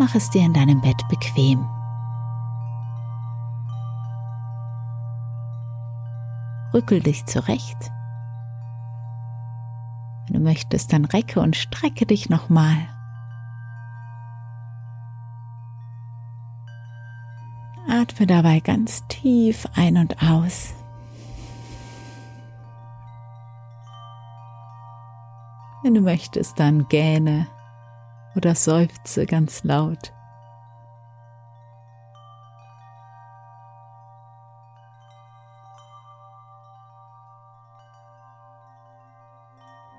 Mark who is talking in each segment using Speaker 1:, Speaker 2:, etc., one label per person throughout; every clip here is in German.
Speaker 1: Mach es dir in deinem Bett bequem. Rückel dich zurecht. Wenn du möchtest, dann recke und strecke dich nochmal. Atme dabei ganz tief ein und aus. Wenn du möchtest, dann gähne oder seufze ganz laut.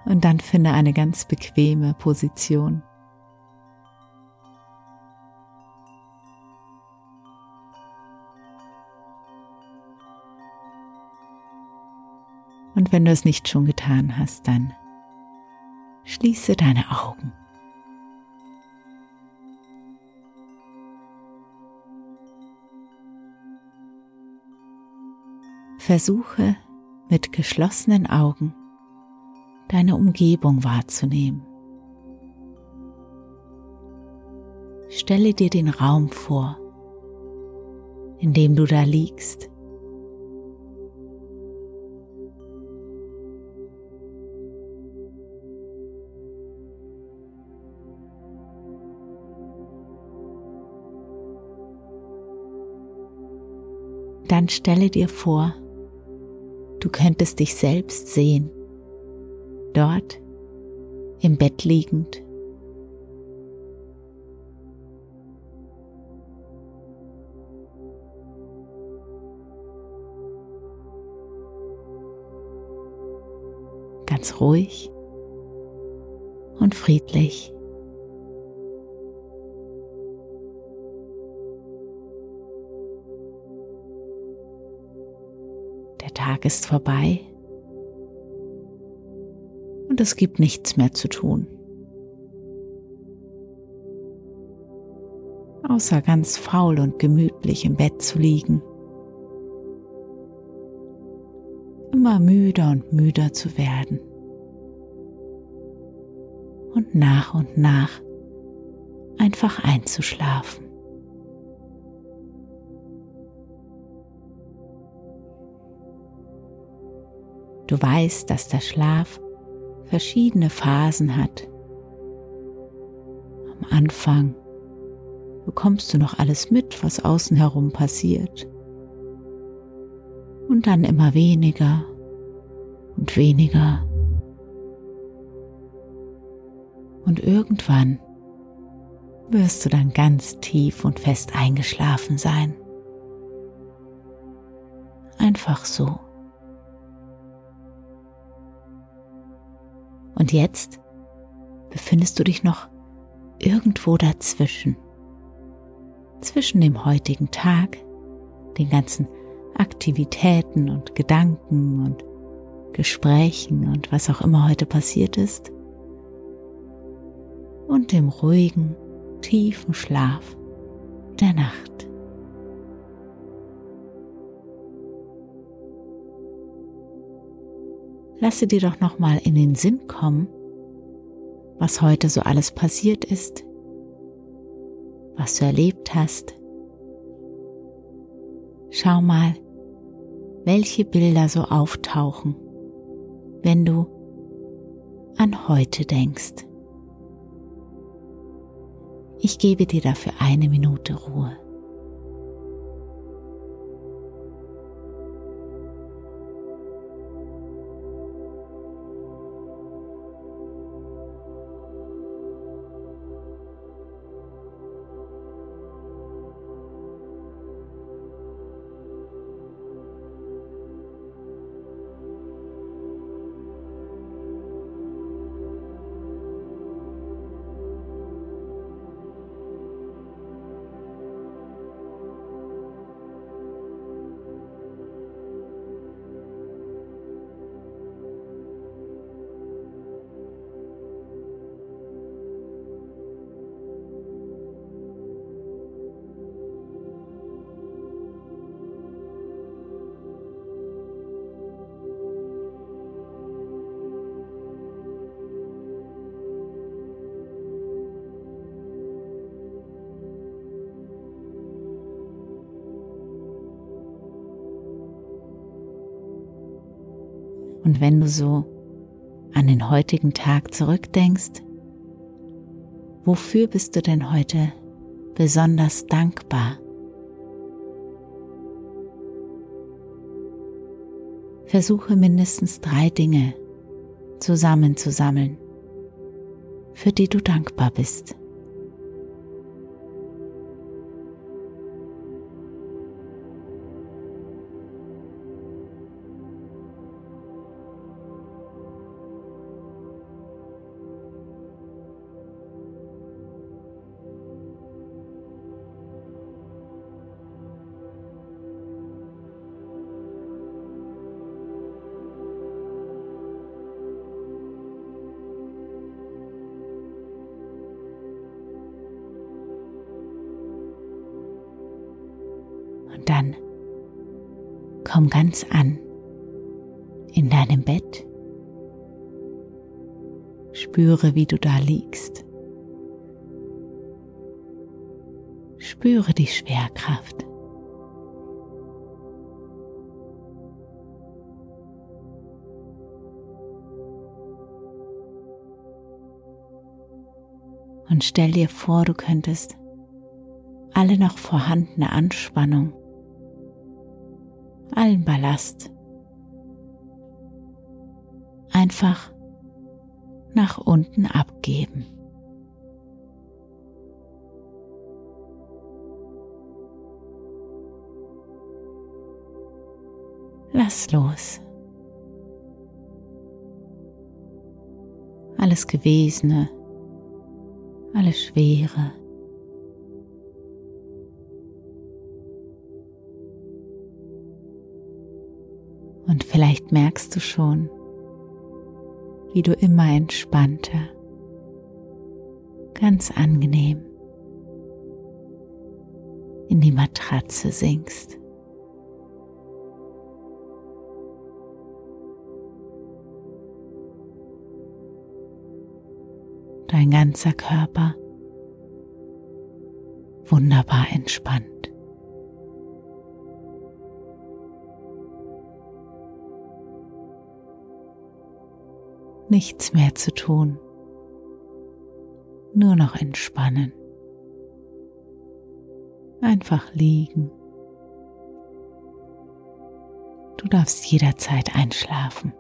Speaker 1: Und dann finde eine ganz bequeme Position. Und wenn du es nicht schon getan hast, dann schließe deine Augen. Versuche mit geschlossenen Augen deine Umgebung wahrzunehmen. Stelle dir den Raum vor, in dem du da liegst. Dann stelle dir vor, du könntest dich selbst sehen dort im Bett liegend. Ganz ruhig und friedlich. Tag ist vorbei und es gibt nichts mehr zu tun. Außer ganz faul und gemütlich im Bett zu liegen. Immer müder und müder zu werden. Und nach und nach einfach einzuschlafen. Du weißt, dass der Schlaf verschiedene Phasen hat. Am Anfang bekommst du noch alles mit, was außen herum passiert. Und dann immer weniger und weniger. Und irgendwann wirst du dann ganz tief und fest eingeschlafen sein. Einfach so. Und jetzt befindest du dich noch irgendwo dazwischen. Zwischen dem heutigen Tag, den ganzen Aktivitäten und Gedanken und Gesprächen und was auch immer heute passiert ist, und dem ruhigen, tiefen Schlaf der Nacht. Lasse dir doch noch mal in den Sinn kommen, was heute so alles passiert ist, was du erlebt hast, Schau mal, welche Bilder so auftauchen, wenn du an heute denkst. Ich gebe dir dafür eine Minute Ruhe. Und wenn du so an den heutigen Tag zurückdenkst, wofür bist du denn heute besonders dankbar? Versuche mindestens drei Dinge zusammenzusammeln, für die du dankbar bist. Komm ganz an in deinem Bett. Spüre, wie du da liegst. Spüre die Schwerkraft. Und stell dir vor, du könntest alle noch vorhandene Anspannung allen Ballast einfach nach unten abgeben. Lass los. Alles Gewesene, alles Schwere. Und vielleicht merkst du schon, wie du immer entspannter, ganz angenehm in die Matratze sinkst. Dein ganzer Körper wunderbar entspannt. Nichts mehr zu tun, nur noch entspannen, einfach liegen. Du darfst jederzeit einschlafen.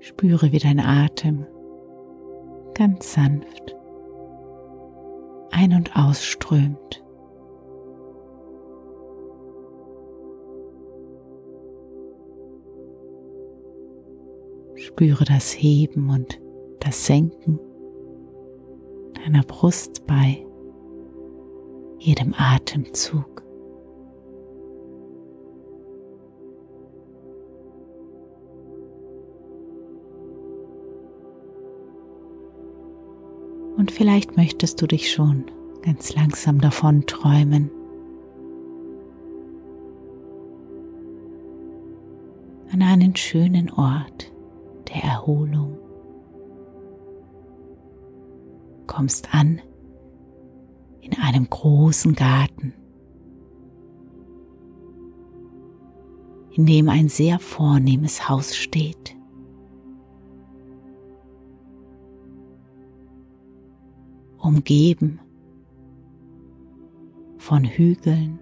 Speaker 1: Spüre, wie dein Atem ganz sanft ein- und ausströmt. Spüre das Heben und das Senken deiner Brust bei jedem Atemzug. Und vielleicht möchtest du dich schon ganz langsam davon träumen. An einen schönen Ort Erholung. kommst an in einem großen Garten, in dem ein sehr vornehmes Haus steht. Umgeben von Hügeln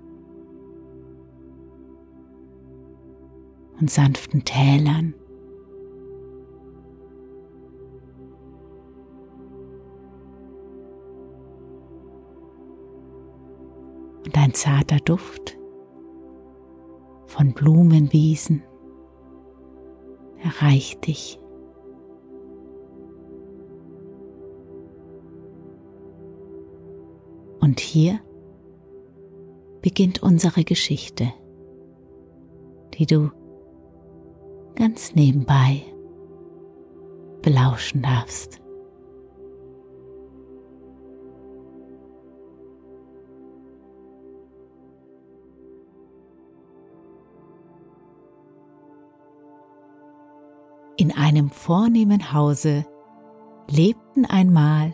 Speaker 1: und sanften Tälern. Und ein zarter Duft von Blumenwiesen erreicht dich. Und hier beginnt unsere Geschichte, die du ganz nebenbei belauschen darfst. In einem vornehmen Hause lebten einmal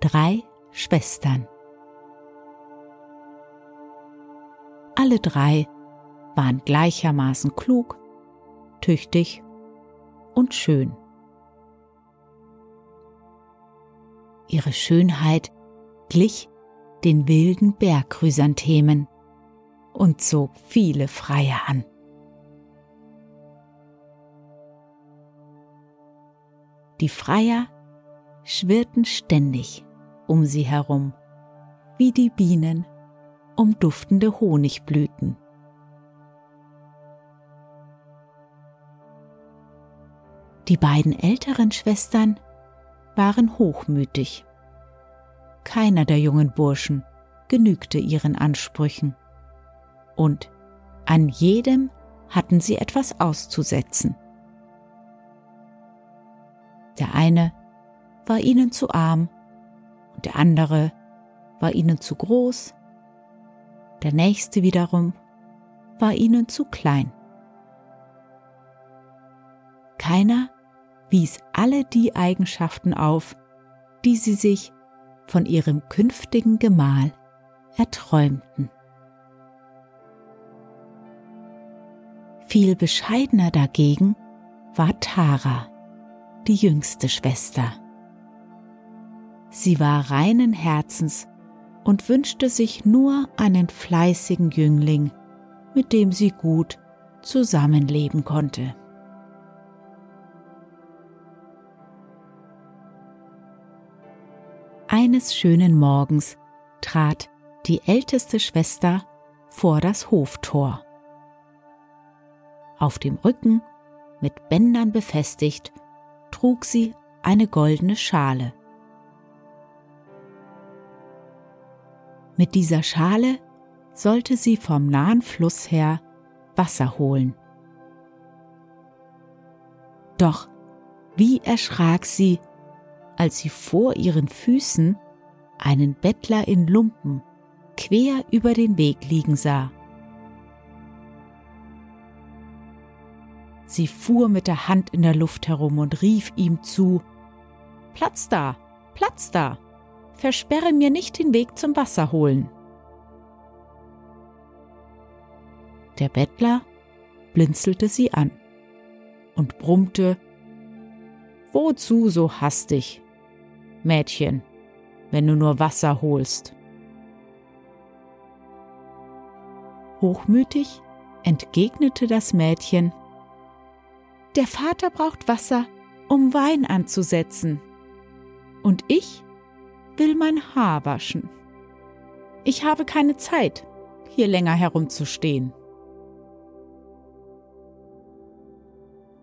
Speaker 1: drei Schwestern. Alle drei waren gleichermaßen klug tüchtig und schön. Ihre Schönheit glich den wilden Bergchrysanthemen und zog viele Freier an. Die Freier schwirrten ständig um sie herum, wie die Bienen um duftende Honigblüten. Die beiden älteren Schwestern waren hochmütig. Keiner der jungen Burschen genügte ihren Ansprüchen. Und an jedem hatten sie etwas auszusetzen. Der eine war ihnen zu arm und der andere war ihnen zu groß, der nächste wiederum war ihnen zu klein. Keiner wies alle die Eigenschaften auf, die sie sich von ihrem künftigen Gemahl erträumten. Viel bescheidener dagegen war Tara, die jüngste Schwester. Sie war reinen Herzens und wünschte sich nur einen fleißigen Jüngling, mit dem sie gut zusammenleben konnte. Eines schönen Morgens trat die älteste Schwester vor das Hoftor. Auf dem Rücken, mit Bändern befestigt, trug sie eine goldene Schale. Mit dieser Schale sollte sie vom nahen Fluss her Wasser holen. Doch wie erschrak sie, als sie vor ihren Füßen einen Bettler in Lumpen quer über den Weg liegen sah. Sie fuhr mit der Hand in der Luft herum und rief ihm zu Platz da, Platz da, versperre mir nicht den Weg zum Wasser holen. Der Bettler blinzelte sie an und brummte Wozu so hastig? Mädchen, wenn du nur Wasser holst. Hochmütig entgegnete das Mädchen, Der Vater braucht Wasser, um Wein anzusetzen, und ich will mein Haar waschen. Ich habe keine Zeit, hier länger herumzustehen.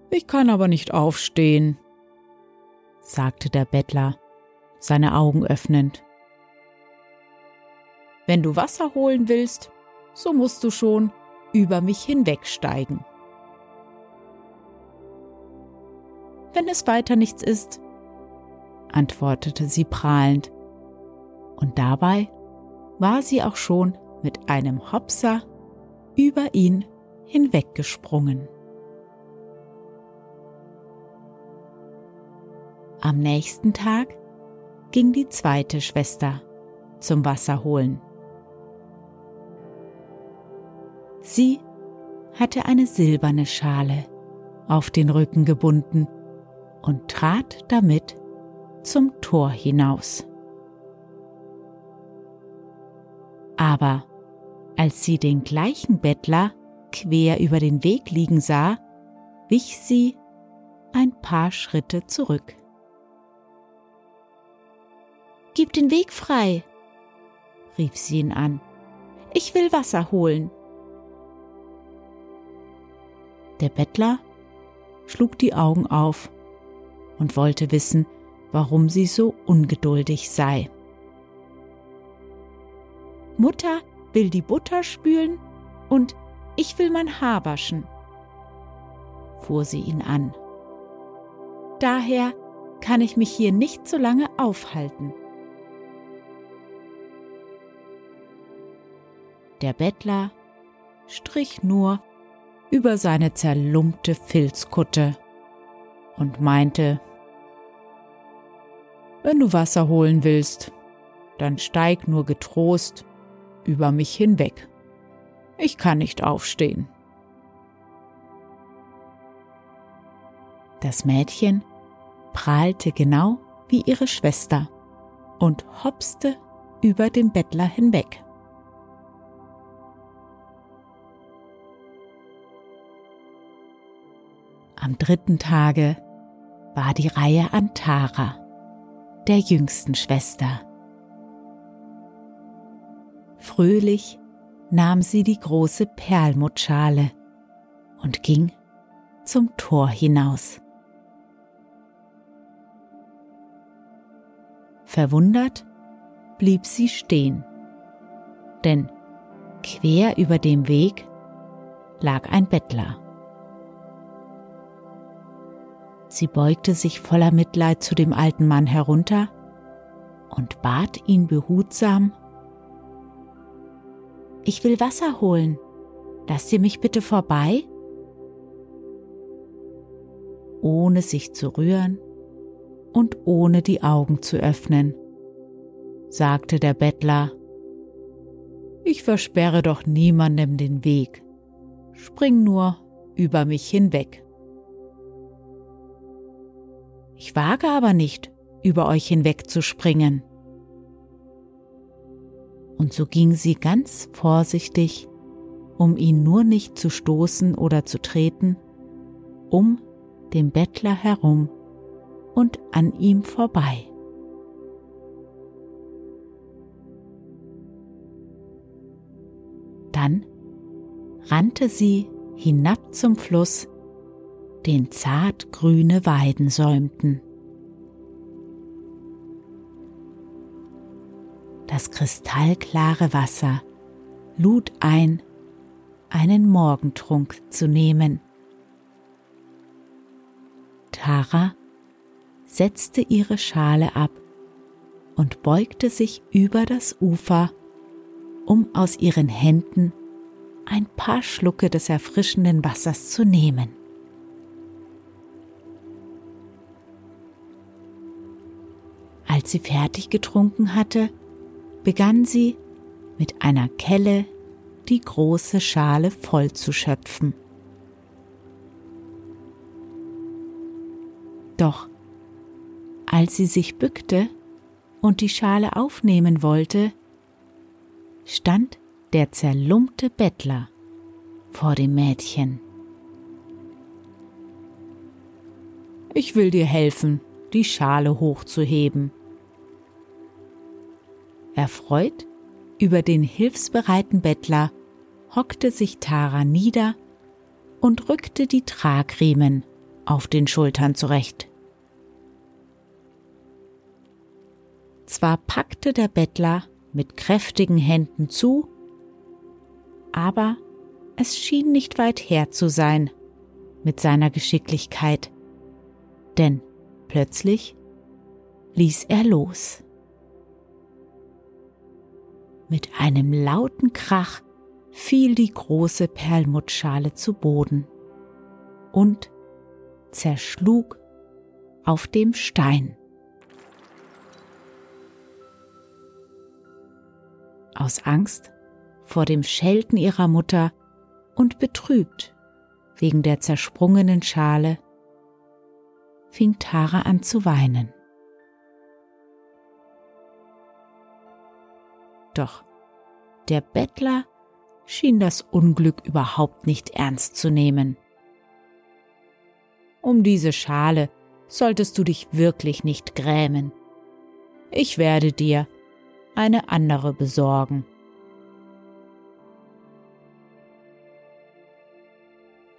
Speaker 1: Ich kann aber nicht aufstehen, sagte der Bettler seine Augen öffnend. Wenn du Wasser holen willst, so musst du schon über mich hinwegsteigen. Wenn es weiter nichts ist, antwortete sie prahlend, und dabei war sie auch schon mit einem Hopser über ihn hinweggesprungen. Am nächsten Tag ging die zweite Schwester zum Wasser holen. Sie hatte eine silberne Schale auf den Rücken gebunden und trat damit zum Tor hinaus. Aber als sie den gleichen Bettler quer über den Weg liegen sah, wich sie ein paar Schritte zurück. Gib den Weg frei, rief sie ihn an. Ich will Wasser holen. Der Bettler schlug die Augen auf und wollte wissen, warum sie so ungeduldig sei. Mutter will die Butter spülen und ich will mein Haar waschen, fuhr sie ihn an. Daher kann ich mich hier nicht so lange aufhalten. Der Bettler strich nur über seine zerlumpte Filzkutte und meinte, wenn du Wasser holen willst, dann steig nur getrost über mich hinweg. Ich kann nicht aufstehen. Das Mädchen prahlte genau wie ihre Schwester und hopste über den Bettler hinweg. Am dritten Tage war die Reihe an Tara, der jüngsten Schwester. Fröhlich nahm sie die große Perlmuttschale und ging zum Tor hinaus. Verwundert blieb sie stehen, denn quer über dem Weg lag ein Bettler. Sie beugte sich voller Mitleid zu dem alten Mann herunter und bat ihn behutsam, Ich will Wasser holen. Lasst ihr mich bitte vorbei? Ohne sich zu rühren und ohne die Augen zu öffnen, sagte der Bettler, Ich versperre doch niemandem den Weg. Spring nur über mich hinweg. Ich wage aber nicht, über euch hinwegzuspringen. Und so ging sie ganz vorsichtig, um ihn nur nicht zu stoßen oder zu treten, um den Bettler herum und an ihm vorbei. Dann rannte sie hinab zum Fluss den zart grüne Weiden säumten. Das kristallklare Wasser lud ein, einen Morgentrunk zu nehmen. Tara setzte ihre Schale ab und beugte sich über das Ufer, um aus ihren Händen ein paar Schlucke des erfrischenden Wassers zu nehmen. Als sie fertig getrunken hatte, begann sie mit einer Kelle die große Schale voll zu schöpfen. Doch als sie sich bückte und die Schale aufnehmen wollte, stand der zerlumpte Bettler vor dem Mädchen. Ich will dir helfen, die Schale hochzuheben, Erfreut über den hilfsbereiten Bettler hockte sich Tara nieder und rückte die Tragriemen auf den Schultern zurecht. Zwar packte der Bettler mit kräftigen Händen zu, aber es schien nicht weit her zu sein mit seiner Geschicklichkeit, denn plötzlich ließ er los. Mit einem lauten Krach fiel die große Perlmuttschale zu Boden und zerschlug auf dem Stein. Aus Angst vor dem Schelten ihrer Mutter und betrübt wegen der zersprungenen Schale, fing Tara an zu weinen. Doch der Bettler schien das Unglück überhaupt nicht ernst zu nehmen. Um diese Schale solltest du dich wirklich nicht grämen. Ich werde dir eine andere besorgen.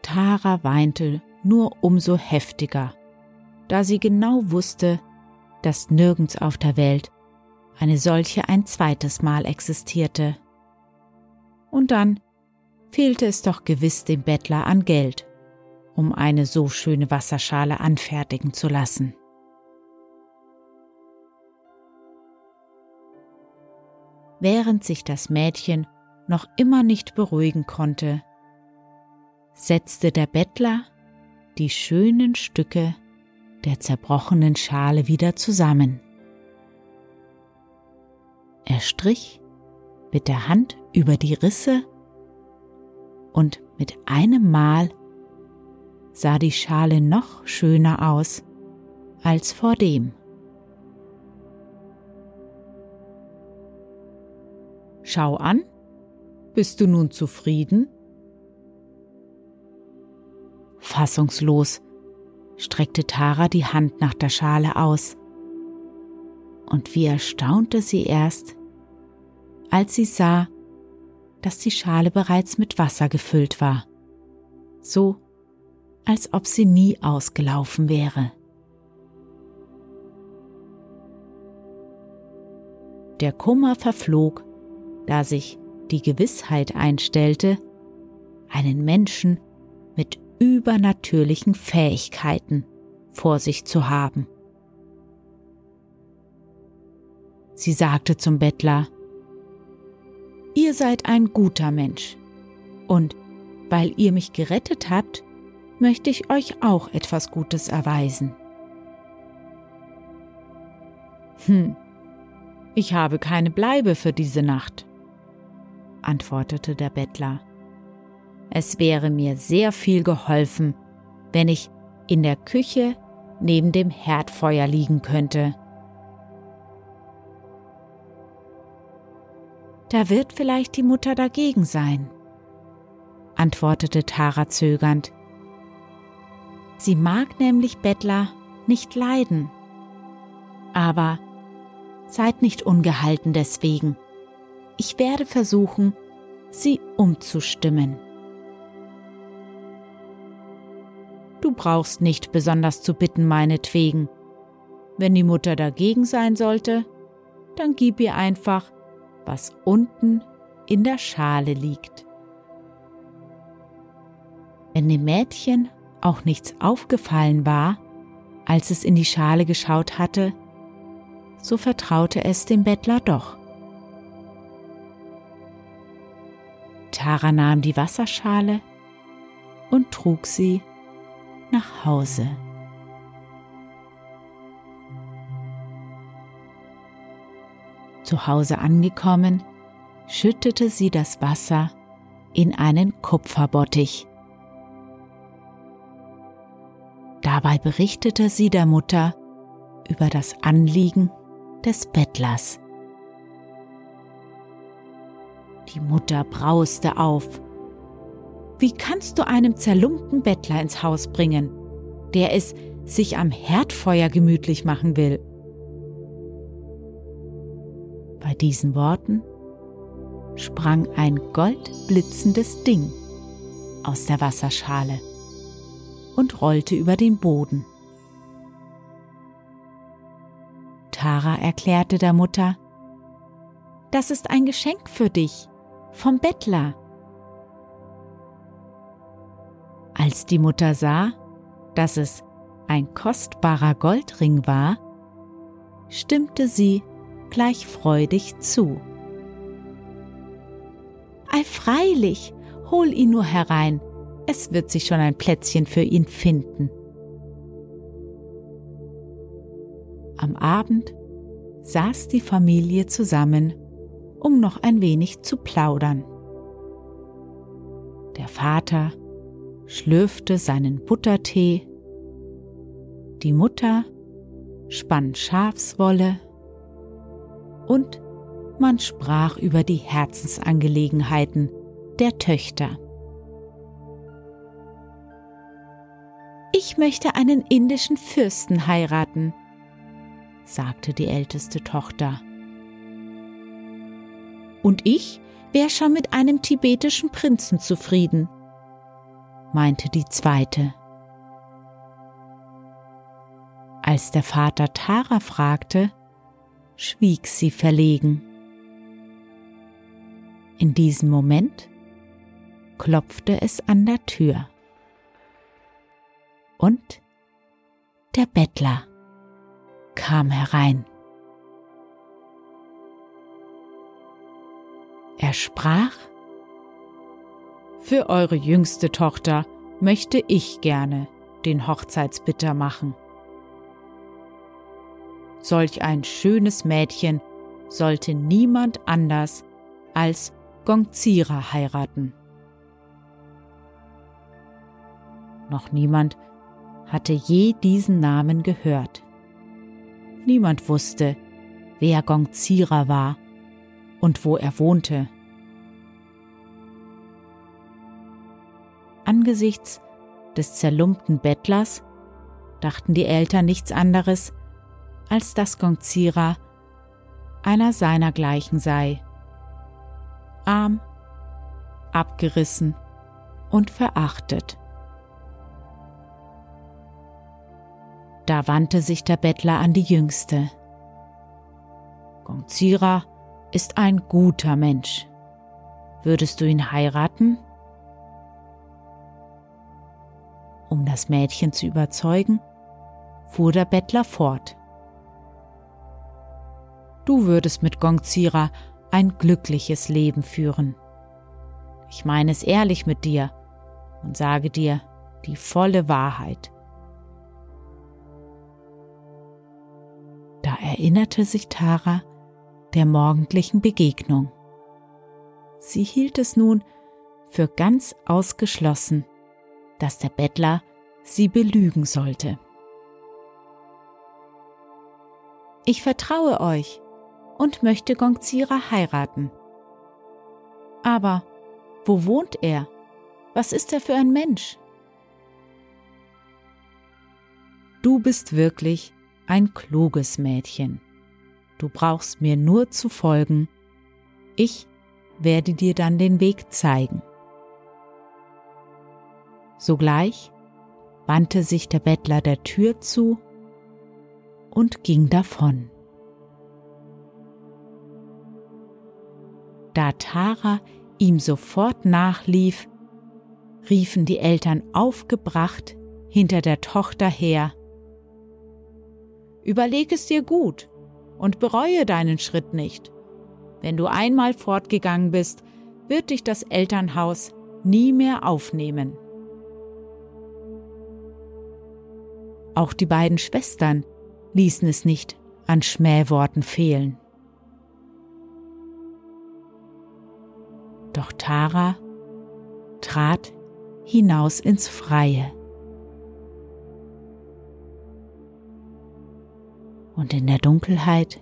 Speaker 1: Tara weinte nur umso heftiger, da sie genau wusste, dass nirgends auf der Welt eine solche ein zweites Mal existierte. Und dann fehlte es doch gewiss dem Bettler an Geld, um eine so schöne Wasserschale anfertigen zu lassen. Während sich das Mädchen noch immer nicht beruhigen konnte, setzte der Bettler die schönen Stücke der zerbrochenen Schale wieder zusammen. Er strich mit der Hand über die Risse und mit einem Mal sah die Schale noch schöner aus als vor dem. Schau an, bist du nun zufrieden? Fassungslos streckte Tara die Hand nach der Schale aus. Und wie erstaunte sie erst, als sie sah, dass die Schale bereits mit Wasser gefüllt war, so als ob sie nie ausgelaufen wäre. Der Kummer verflog, da sich die Gewissheit einstellte, einen Menschen mit übernatürlichen Fähigkeiten vor sich zu haben. Sie sagte zum Bettler, Ihr seid ein guter Mensch, und weil ihr mich gerettet habt, möchte ich euch auch etwas Gutes erweisen. Hm, ich habe keine Bleibe für diese Nacht, antwortete der Bettler. Es wäre mir sehr viel geholfen, wenn ich in der Küche neben dem Herdfeuer liegen könnte. Da wird vielleicht die Mutter dagegen sein, antwortete Tara zögernd. Sie mag nämlich Bettler nicht leiden. Aber seid nicht ungehalten deswegen. Ich werde versuchen, sie umzustimmen. Du brauchst nicht besonders zu bitten meinetwegen. Wenn die Mutter dagegen sein sollte, dann gib ihr einfach, was unten in der Schale liegt. Wenn dem Mädchen auch nichts aufgefallen war, als es in die Schale geschaut hatte, so vertraute es dem Bettler doch. Tara nahm die Wasserschale und trug sie nach Hause. Zu Hause angekommen, schüttete sie das Wasser in einen Kupferbottich. Dabei berichtete sie der Mutter über das Anliegen des Bettlers. Die Mutter brauste auf wie kannst du einem zerlumpten Bettler ins Haus bringen, der es sich am Herdfeuer gemütlich machen will? Bei diesen Worten sprang ein goldblitzendes Ding aus der Wasserschale und rollte über den Boden. Tara erklärte der Mutter, das ist ein Geschenk für dich vom Bettler. Als die Mutter sah, dass es ein kostbarer Goldring war, stimmte sie gleich freudig zu. Ei freilich, hol ihn nur herein, es wird sich schon ein Plätzchen für ihn finden. Am Abend saß die Familie zusammen um noch ein wenig zu plaudern. Der Vater schlürfte seinen Buttertee, die Mutter spann Schafswolle und man sprach über die Herzensangelegenheiten der Töchter. Ich möchte einen indischen Fürsten heiraten, sagte die älteste Tochter. Und ich wäre schon mit einem tibetischen Prinzen zufrieden, meinte die zweite. Als der Vater Tara fragte, schwieg sie verlegen. In diesem Moment klopfte es an der Tür. Und der Bettler kam herein. Er sprach, Für eure jüngste Tochter möchte ich gerne den Hochzeitsbitter machen. Solch ein schönes Mädchen sollte niemand anders als Gongzira heiraten. Noch niemand hatte je diesen Namen gehört. Niemand wusste, wer Gongzira war und wo er wohnte. Angesichts des zerlumpten Bettlers dachten die Eltern nichts anderes, als dass Gongzira einer seinergleichen sei. Arm, abgerissen und verachtet. Da wandte sich der Bettler an die Jüngste. Gongzira ist ein guter Mensch. Würdest du ihn heiraten? Um das Mädchen zu überzeugen, fuhr der Bettler fort. Du würdest mit Gongzira ein glückliches Leben führen. Ich meine es ehrlich mit dir und sage dir die volle Wahrheit. Da erinnerte sich Tara der morgendlichen Begegnung. Sie hielt es nun für ganz ausgeschlossen, dass der Bettler sie belügen sollte. Ich vertraue euch, und möchte Gongzira heiraten. Aber wo wohnt er? Was ist er für ein Mensch? Du bist wirklich ein kluges Mädchen. Du brauchst mir nur zu folgen. Ich werde dir dann den Weg zeigen. Sogleich wandte sich der Bettler der Tür zu und ging davon. Da Tara ihm sofort nachlief, riefen die Eltern aufgebracht hinter der Tochter her. Überleg es dir gut und bereue deinen Schritt nicht. Wenn du einmal fortgegangen bist, wird dich das Elternhaus nie mehr aufnehmen. Auch die beiden Schwestern ließen es nicht an Schmähworten fehlen. Doch Tara trat hinaus ins Freie. Und in der Dunkelheit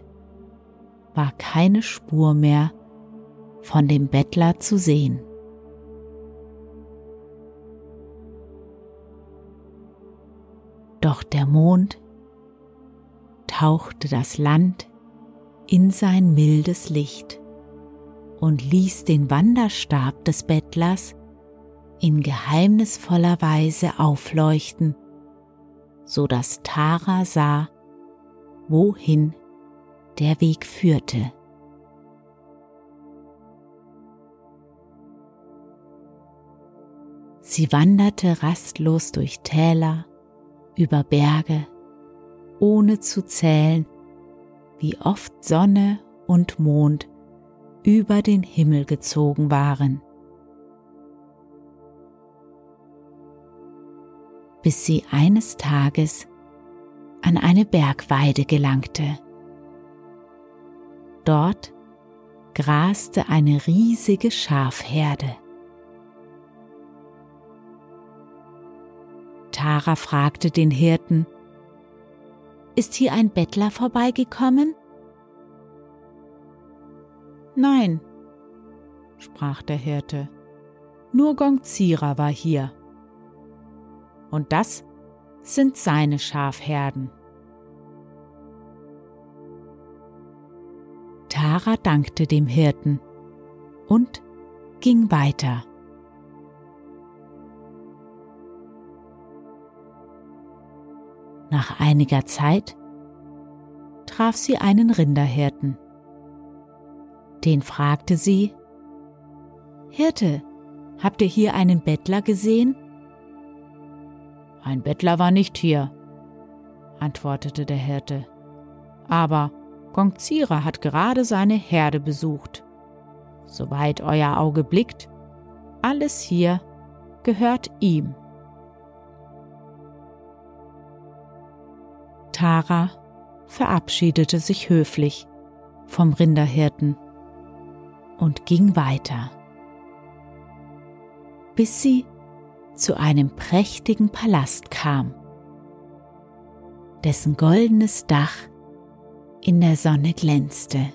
Speaker 1: war keine Spur mehr von dem Bettler zu sehen. Doch der Mond tauchte das Land in sein mildes Licht und ließ den Wanderstab des Bettlers in geheimnisvoller Weise aufleuchten, so dass Tara sah, wohin der Weg führte. Sie wanderte rastlos durch Täler, über Berge, ohne zu zählen, wie oft Sonne und Mond über den Himmel gezogen waren. bis sie eines Tages an eine Bergweide gelangte. Dort graste eine riesige Schafherde. Tara fragte den Hirten, Ist hier ein Bettler vorbeigekommen? Nein, sprach der Hirte, nur Gongzira war hier. Und das sind seine Schafherden. Tara dankte dem Hirten und ging weiter. Nach einiger Zeit traf sie einen Rinderhirten. Den fragte sie, Hirte, habt ihr hier einen Bettler gesehen? Ein Bettler war nicht hier, antwortete der Hirte. Aber Gongzira hat gerade seine Herde besucht. Soweit euer Auge blickt, alles hier gehört ihm. Tara verabschiedete sich höflich vom Rinderhirten und ging weiter, bis sie zu einem prächtigen Palast kam, dessen goldenes Dach in der Sonne glänzte.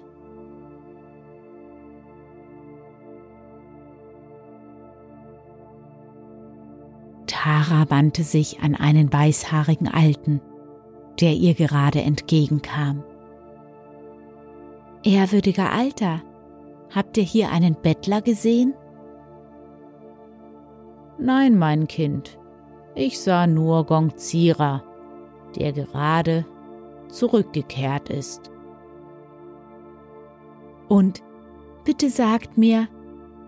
Speaker 1: Tara wandte sich an einen weißhaarigen Alten, der ihr gerade entgegenkam. Ehrwürdiger Alter, habt ihr hier einen Bettler gesehen? Nein, mein Kind, ich sah nur Gongzira, der gerade zurückgekehrt ist. Und bitte sagt mir,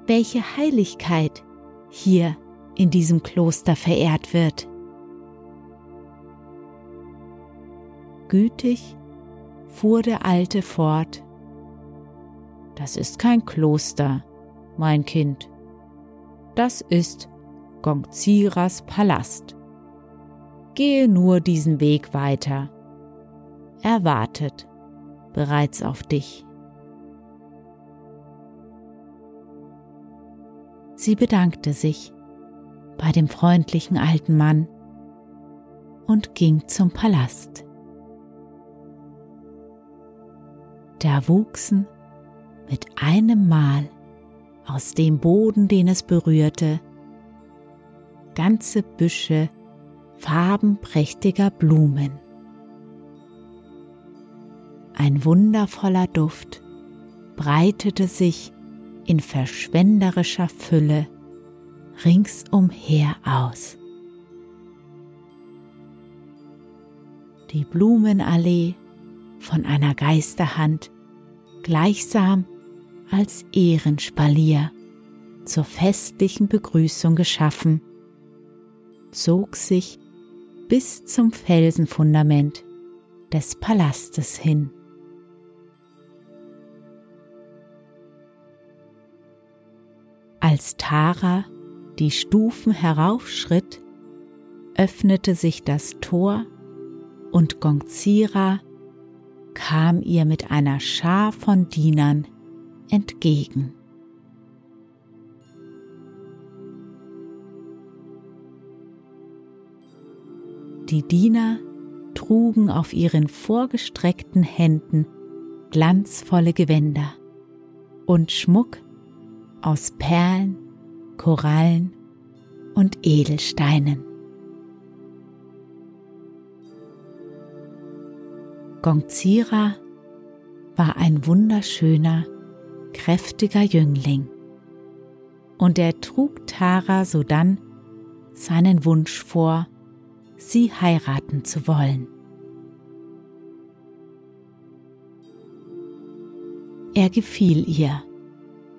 Speaker 1: welche Heiligkeit hier in diesem Kloster verehrt wird. Gütig fuhr der Alte fort. Das ist kein Kloster, mein Kind. Das ist Gongziras Palast. Gehe nur diesen Weg weiter. Er wartet bereits auf dich. Sie bedankte sich bei dem freundlichen alten Mann und ging zum Palast. Da wuchsen mit einem Mal aus dem Boden, den es berührte, ganze Büsche farbenprächtiger Blumen. Ein wundervoller Duft breitete sich in verschwenderischer Fülle ringsumher aus. Die Blumenallee von einer Geisterhand gleichsam als Ehrenspalier zur festlichen Begrüßung geschaffen, zog sich bis zum Felsenfundament des Palastes hin. Als Tara die Stufen heraufschritt, öffnete sich das Tor und Gongzira kam ihr mit einer Schar von Dienern entgegen. Die Diener trugen auf ihren vorgestreckten Händen glanzvolle Gewänder und Schmuck aus Perlen, Korallen und Edelsteinen. Gongzira war ein wunderschöner, kräftiger Jüngling, und er trug Tara sodann seinen Wunsch vor, sie heiraten zu wollen. Er gefiel ihr,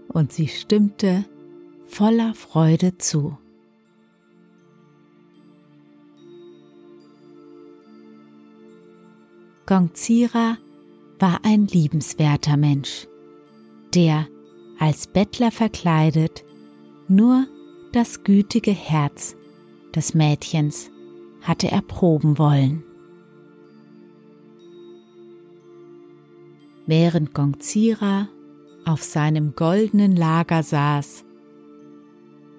Speaker 1: und sie stimmte voller Freude zu. Gongzira war ein liebenswerter Mensch, der als Bettler verkleidet nur das gütige Herz des Mädchens hatte erproben wollen. Während Gongzira auf seinem goldenen Lager saß,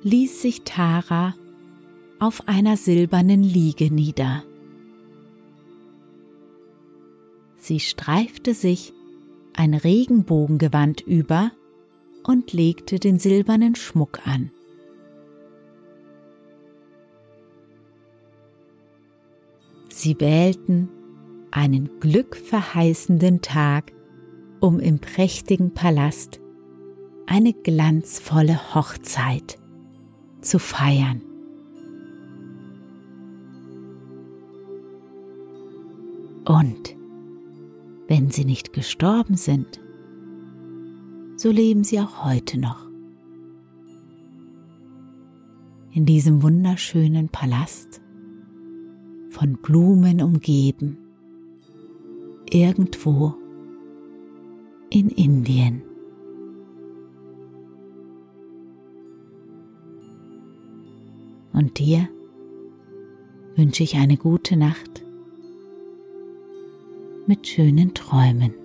Speaker 1: ließ sich Tara auf einer silbernen Liege nieder. Sie streifte sich ein Regenbogengewand über und legte den silbernen Schmuck an. Sie wählten einen glückverheißenden Tag, um im prächtigen Palast eine glanzvolle Hochzeit zu feiern. Und wenn sie nicht gestorben sind, so leben sie auch heute noch. In diesem wunderschönen Palast, von Blumen umgeben, irgendwo in Indien. Und dir wünsche ich eine gute Nacht mit schönen Träumen.